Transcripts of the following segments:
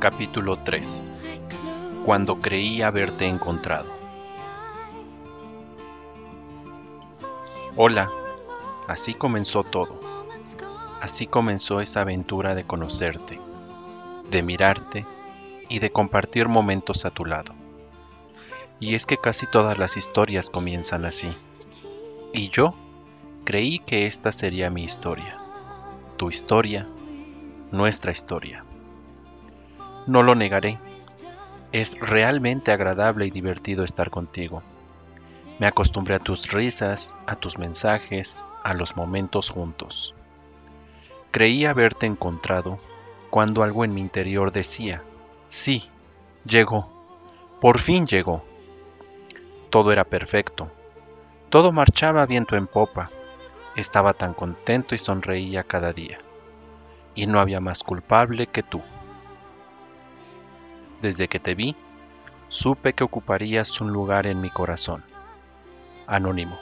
Capítulo 3 Cuando creí haberte encontrado Hola, así comenzó todo. Así comenzó esa aventura de conocerte, de mirarte y de compartir momentos a tu lado. Y es que casi todas las historias comienzan así. Y yo creí que esta sería mi historia, tu historia, nuestra historia. No lo negaré. Es realmente agradable y divertido estar contigo. Me acostumbré a tus risas, a tus mensajes, a los momentos juntos. Creí haberte encontrado cuando algo en mi interior decía, sí, llegó, por fin llegó. Todo era perfecto, todo marchaba viento en popa, estaba tan contento y sonreía cada día, y no había más culpable que tú. Desde que te vi, supe que ocuparías un lugar en mi corazón. Anónimo.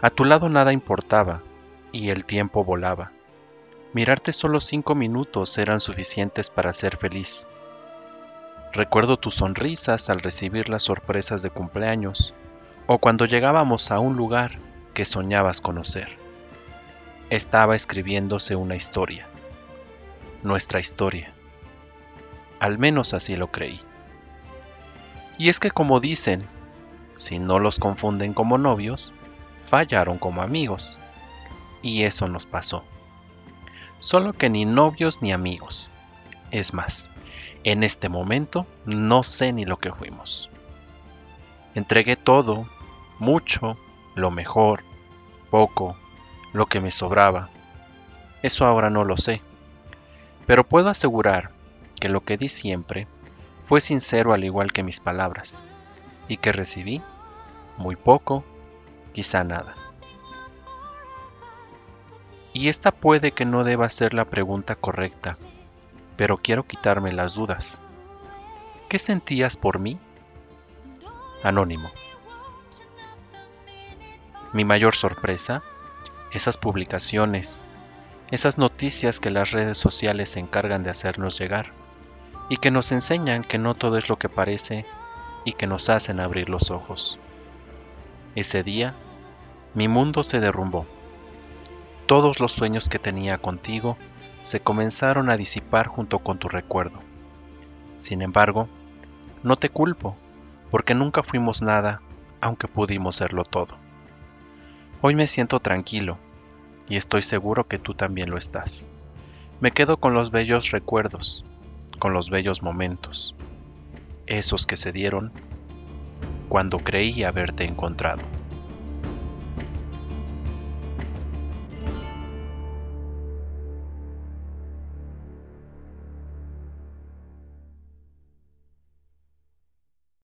A tu lado nada importaba y el tiempo volaba. Mirarte solo cinco minutos eran suficientes para ser feliz. Recuerdo tus sonrisas al recibir las sorpresas de cumpleaños o cuando llegábamos a un lugar que soñabas conocer. Estaba escribiéndose una historia, nuestra historia. Al menos así lo creí. Y es que como dicen, si no los confunden como novios, fallaron como amigos. Y eso nos pasó. Solo que ni novios ni amigos. Es más, en este momento no sé ni lo que fuimos. Entregué todo, mucho, lo mejor, poco, lo que me sobraba. Eso ahora no lo sé. Pero puedo asegurar que lo que di siempre fue sincero al igual que mis palabras, y que recibí muy poco, quizá nada. Y esta puede que no deba ser la pregunta correcta, pero quiero quitarme las dudas. ¿Qué sentías por mí? Anónimo. Mi mayor sorpresa, esas publicaciones, esas noticias que las redes sociales se encargan de hacernos llegar y que nos enseñan que no todo es lo que parece y que nos hacen abrir los ojos. Ese día, mi mundo se derrumbó. Todos los sueños que tenía contigo se comenzaron a disipar junto con tu recuerdo. Sin embargo, no te culpo, porque nunca fuimos nada, aunque pudimos serlo todo. Hoy me siento tranquilo, y estoy seguro que tú también lo estás. Me quedo con los bellos recuerdos, con los bellos momentos, esos que se dieron cuando creí haberte encontrado.